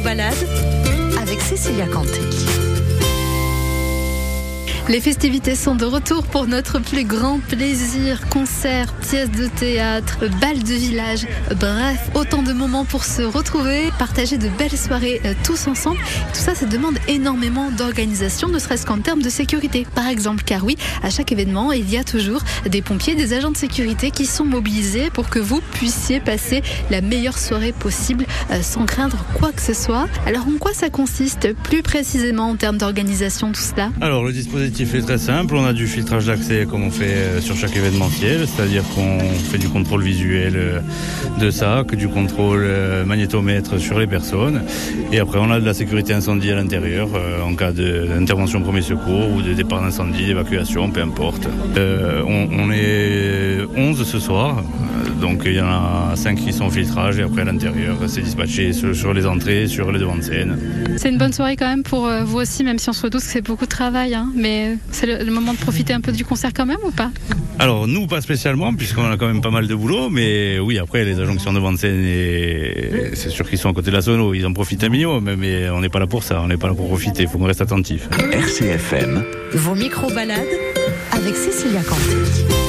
micro-balade avec Cécilia Canté. Les festivités sont de retour pour notre plus grand plaisir. Concerts, pièces de théâtre, balles de village, bref, autant de moments pour se retrouver, partager de belles soirées euh, tous ensemble. Tout ça, ça demande énormément d'organisation, ne serait-ce qu'en termes de sécurité. Par exemple, car oui, à chaque événement, il y a toujours des pompiers, des agents de sécurité qui sont mobilisés pour que vous puissiez passer la meilleure soirée possible euh, sans craindre quoi que ce soit. Alors, en quoi ça consiste plus précisément en termes d'organisation tout cela? Alors, le dispositif est très simple. On a du filtrage d'accès comme on fait euh, sur chaque événementiel, c'est-à-dire qu'on fait du contrôle visuel euh, de sac, du contrôle euh, magnétomètre sur les personnes. Et après, on a de la sécurité incendie à l'intérieur en cas d'intervention premier secours ou de départ d'incendie, d'évacuation, peu importe. on, on, est 11 ce soir. Donc il y en a 5 qui sont au filtrage et après à l'intérieur, c'est dispatché sur, les entrées, sur les devants de scène. C'est une bonne soirée quand même pour vous aussi, même si on se retrouve que c'est beaucoup de travail. Hein. mais c'est le, moment de profiter un peu du concert quand même ou pas? Alors nous pas spécialement puisqu'on a quand même pas mal de boulot, mais oui après les agents qui sont devant de scène c'est sûr qu'ils sont à côté de la sono, ils en profitent un minimum, mais on n'est pas là pour ça, on n'est pas là pour profiter, il faut qu'on reste attentif. RCFM. Vos micro balades avec Cécilia Canté.